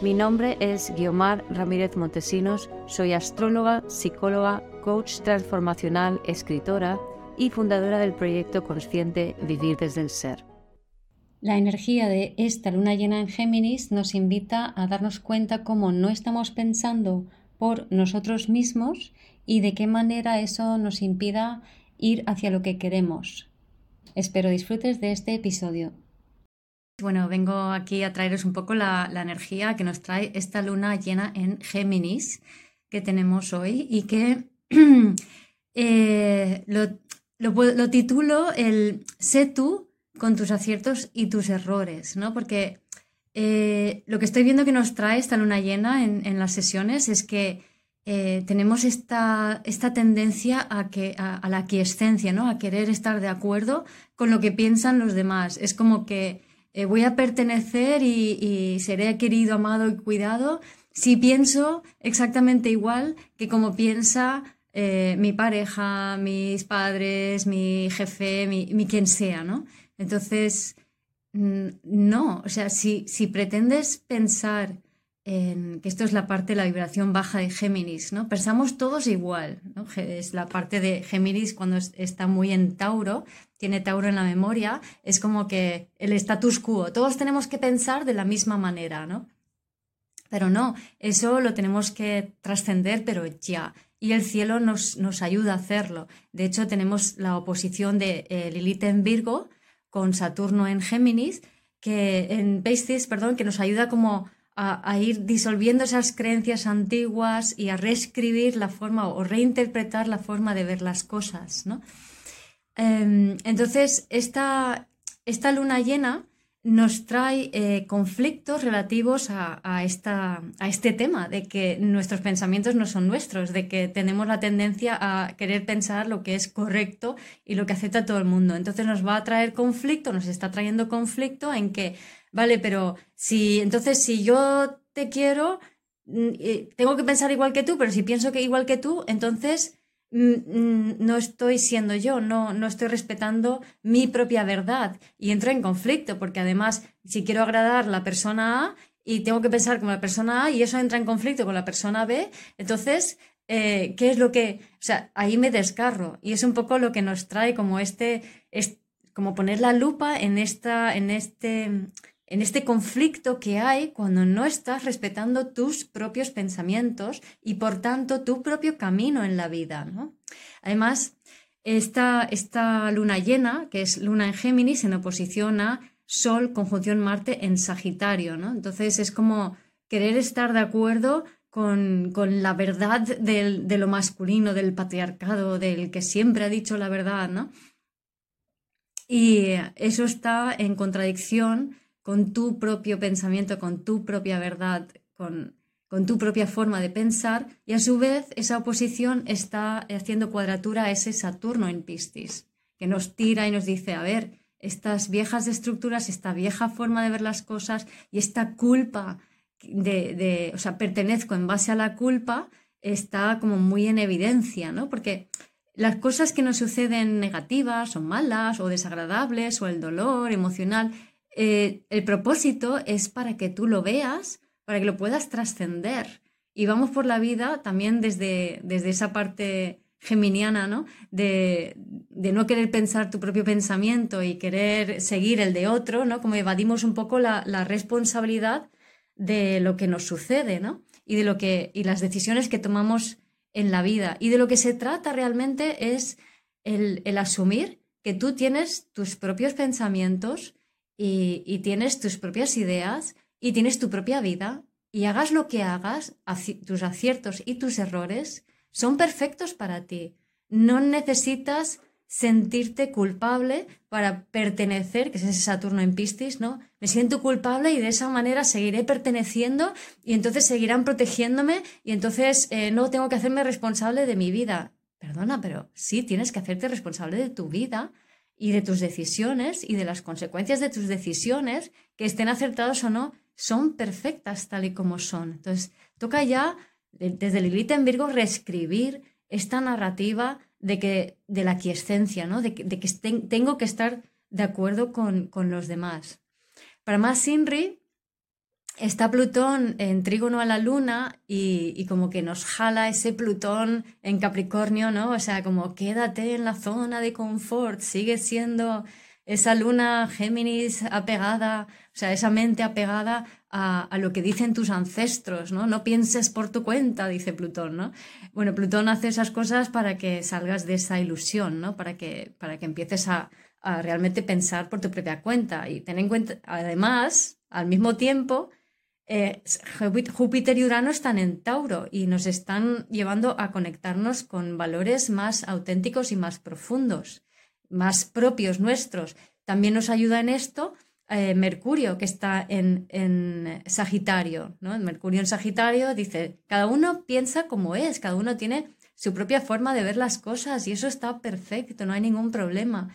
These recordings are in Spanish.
Mi nombre es Guiomar Ramírez Montesinos, soy astróloga, psicóloga, coach transformacional, escritora y fundadora del proyecto consciente Vivir desde el Ser. La energía de esta luna llena en Géminis nos invita a darnos cuenta cómo no estamos pensando por nosotros mismos y de qué manera eso nos impida ir hacia lo que queremos. Espero disfrutes de este episodio. Bueno, vengo aquí a traeros un poco la, energía que nos trae esta luna llena en Géminis que tenemos hoy y que eh, lo, titulo el sé tú con tus aciertos y tus errores, ¿no? Porque eh, lo que estoy viendo que nos trae esta luna llena en, las sesiones es que eh, tenemos esta, esta, tendencia a, que, a, la aquiescencia, ¿no? A querer estar de acuerdo con lo que piensan los demás. Es como que eh, voy a pertenecer y, seré querido, amado y cuidado si pienso exactamente igual que como piensa eh, mi pareja, mis padres, mi jefe, mi, quien sea, ¿no? Entonces, mm, no, o sea, si, si pretendes pensar en que esto es la parte de la vibración baja de Géminis, ¿no? Pensamos todos igual, ¿no? Es la parte de Géminis cuando está muy en Tauro, tiene Tauro en la memoria, es como que el status quo, todos tenemos que pensar de la misma manera, ¿no? Pero no, eso lo tenemos que trascender, pero ya. Y el cielo nos, nos, ayuda a hacerlo. De hecho, tenemos la oposición de eh, Lilith en Virgo con Saturno en Géminis, que en Pisces, perdón, que nos ayuda como a, ir disolviendo esas creencias antiguas y a reescribir la forma o reinterpretar la forma de ver las cosas, ¿no? Em, entonces, esta, esta, luna llena nos trae eh, conflictos relativos a, esta, a, este tema, de que nuestros pensamientos no son nuestros, de que tenemos la tendencia a querer pensar lo que es correcto y lo que acepta todo el mundo. Entonces nos va a traer conflicto, nos está trayendo conflicto en que, vale, pero si entonces si yo te quiero, mm, eh, tengo que pensar igual que tú, pero si pienso que igual que tú, entonces no estoy siendo yo, no, no estoy respetando mi propia verdad. Y entro en conflicto porque además si quiero agradar a la persona A y tengo que pensar como la persona A y eso entra en conflicto con la persona B, entonces, eh, ¿qué es lo que, o sea, ahí me descarro y es un poco lo que nos trae como este, es, como poner la lupa en esta, en este, en este conflicto que hay cuando no estás respetando tus propios pensamientos y por tanto tu propio camino en la vida. ¿no? Además, esta, esta luna llena, que es luna en Géminis, en oposición a Sol, conjunción Marte en Sagitario. ¿no? Entonces es como querer estar de acuerdo con, la verdad de lo masculino, del patriarcado, del que siempre ha dicho la verdad, ¿no? Y eso está en contradicción con tu propio pensamiento, con tu propia verdad, con, tu propia forma de pensar y a su vez esa oposición está haciendo cuadratura a ese Saturno en Piscis, que nos tira y nos dice, a ver, estas viejas estructuras, esta vieja forma de ver las cosas y esta culpa de, de, o sea, pertenezco en base a la culpa, está como muy en evidencia, ¿no? Porque las cosas que nos suceden negativas o malas o desagradables o el dolor emocional eh, el propósito es para que tú lo veas, para que lo puedas trascender. Y vamos por la vida también desde, desde esa parte geminiana, ¿no? De, no querer pensar tu propio pensamiento y querer seguir el de otro, ¿no? Como evadimos un poco la, responsabilidad de lo que nos sucede, ¿no? Y de lo que, y las decisiones que tomamos en la vida. Y de lo que se trata realmente es el, el asumir que tú tienes tus propios pensamientos, y, tienes tus propias ideas y tienes tu propia vida y hagas lo que hagas, tus aciertos y tus errores son perfectos para ti. No necesitas sentirte culpable para pertenecer, que es ese Saturno en Piscis, ¿no? Me siento culpable y de esa manera seguiré perteneciendo y entonces seguirán protegiéndome y entonces eh, no tengo que hacerme responsable de mi vida. Perdona, pero sí tienes que hacerte responsable de tu vida y de tus decisiones y de las consecuencias de tus decisiones, que estén acertadas o no, son perfectas tal y como son. Entonces, toca ya, desde Lilith en Virgo, reescribir esta narrativa de, que, de la quiescencia, ¿no? de, que, tengo que estar de acuerdo con, los demás. Para más Sinri, está Plutón en trígono a la luna y, y, como que nos jala ese Plutón en Capricornio, ¿no? O sea, como quédate en la zona de confort, sigue siendo esa luna Géminis apegada, o sea, esa mente apegada a, lo que dicen tus ancestros, ¿no? No pienses por tu cuenta, dice Plutón, ¿no? Bueno, Plutón hace esas cosas para que salgas de esa ilusión, ¿no? Para que, para que empieces a, realmente pensar por tu propia cuenta. Y ten en cuenta, además, al mismo tiempo, eh, Júpiter y Urano están en Tauro y nos están llevando a conectarnos con valores más auténticos y más profundos, más propios nuestros. También nos ayuda en esto eh, Mercurio, que está en, en Sagitario. ¿no? Mercurio en Sagitario dice, cada uno piensa como es, cada uno tiene su propia forma de ver las cosas y eso está perfecto, no hay ningún problema.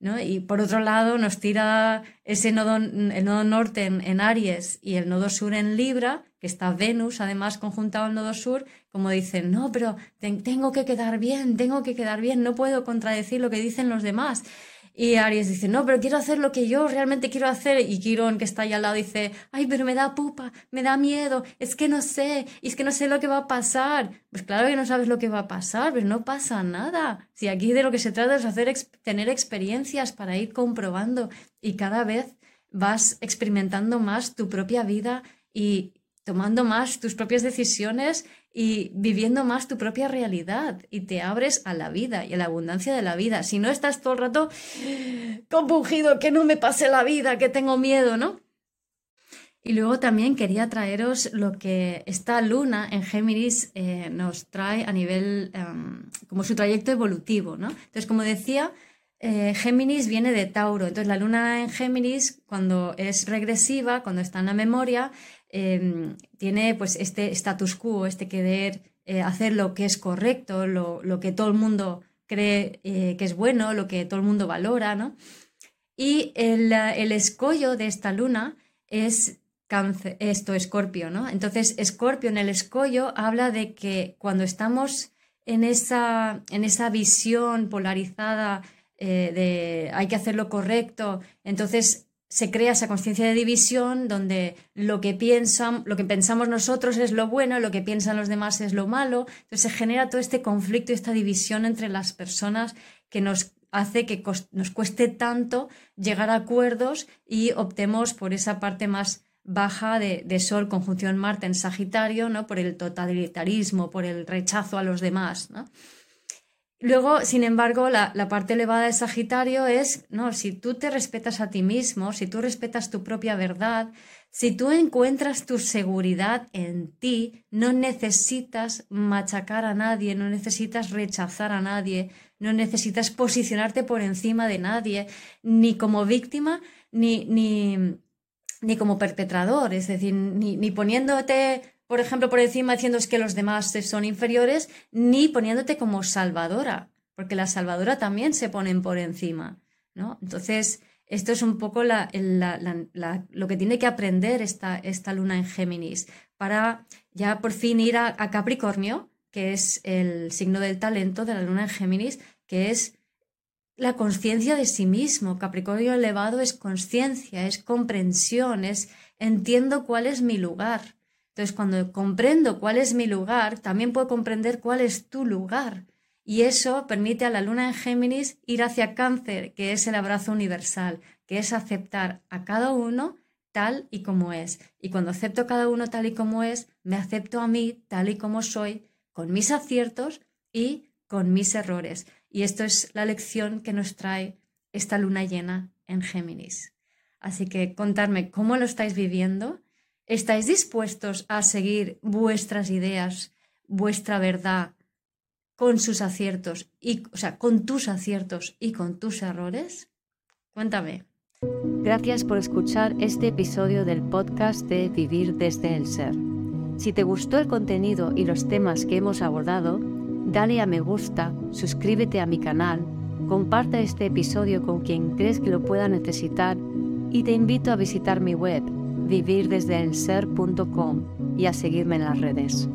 ¿No? Y por otro lado nos tira ese nodo, el nodo norte en, Aries y el nodo sur en Libra, que está Venus además conjuntado al nodo sur, como dicen, no, pero tengo que quedar bien, tengo que quedar bien, no puedo contradecir lo que dicen los demás. Y Aries dice, no, pero quiero hacer lo que yo realmente quiero hacer. Y Quirón, que está ahí al lado, dice, ay, pero me da pupa, me da miedo, es que no sé, es que no sé lo que va a pasar. Pues claro que no sabes lo que va a pasar, pero no pasa nada. Si aquí de lo que se trata es hacer, tener experiencias para ir comprobando y cada vez vas experimentando más tu propia vida y tomando más tus propias decisiones y viviendo más tu propia realidad y te abres a la vida y a la abundancia de la vida. Si no estás todo el rato compungido, que no me pase la vida, que tengo miedo, ¿no? Y luego también quería traeros lo que esta luna en Géminis eh, nos trae a nivel, em, como su trayecto evolutivo, ¿no? Entonces, como decía, eh, Géminis viene de Tauro. Entonces, la luna en Géminis, cuando es regresiva, cuando está en la memoria, Em, tiene pues este status quo, este querer eh, hacer lo que es correcto, lo, que todo el mundo cree eh, que es bueno, lo que todo el mundo valora, ¿no? Y el, escollo de esta luna es cáncer, esto, escorpio, ¿no? Entonces, escorpio en el escollo habla de que cuando estamos en esa, en esa visión polarizada eh, de hay que hacer lo correcto, entonces se crea esa conciencia de división donde lo que piensan, lo que pensamos nosotros es lo bueno, lo que piensan los demás es lo malo. Entonces se genera todo este conflicto y esta división entre las personas que nos hace que nos cueste tanto llegar a acuerdos y optemos por esa parte más baja de, de, Sol conjunción Marte en Sagitario, ¿no? por el totalitarismo, por el rechazo a los demás. ¿no? Luego, sin embargo, la, parte elevada de Sagitario es, no, si tú te respetas a ti mismo, si tú respetas tu propia verdad, si tú encuentras tu seguridad en ti, no necesitas machacar a nadie, no necesitas rechazar a nadie, no necesitas posicionarte por encima de nadie, ni como víctima, ni, ni, ni como perpetrador, es decir, ni, ni poniéndote por ejemplo, por encima diciendo es que los demás son inferiores, ni poniéndote como salvadora, porque la salvadora también se ponen por encima, ¿no? Entonces, esto es un poco lo que tiene que aprender esta, esta, luna en Géminis para ya por fin ir a, a Capricornio, que es el signo del talento de la luna en Géminis, que es la conciencia de sí mismo. Capricornio elevado es conciencia, es comprensión, es entiendo cuál es mi lugar. Entonces, cuando comprendo cuál es mi lugar, también puedo comprender cuál es tu lugar. Y eso permite a la luna en Géminis ir hacia cáncer, que es el abrazo universal, que es aceptar a cada uno tal y como es. Y cuando acepto a cada uno tal y como es, me acepto a mí tal y como soy, con mis aciertos y con mis errores. Y esto es la lección que nos trae esta luna llena en Géminis. Así que contarme cómo lo estáis viviendo ¿Estáis dispuestos a seguir vuestras ideas, vuestra verdad, con sus aciertos y, o sea, con tus aciertos y con tus errores? Cuéntame. Gracias por escuchar este episodio del podcast de Vivir desde el Ser. Si te gustó el contenido y los temas que hemos abordado, dale a me gusta, suscríbete a mi canal, comparte este episodio con quien crees que lo pueda necesitar y te invito a visitar mi web vivirdesdeelser.com y a seguirme en las redes.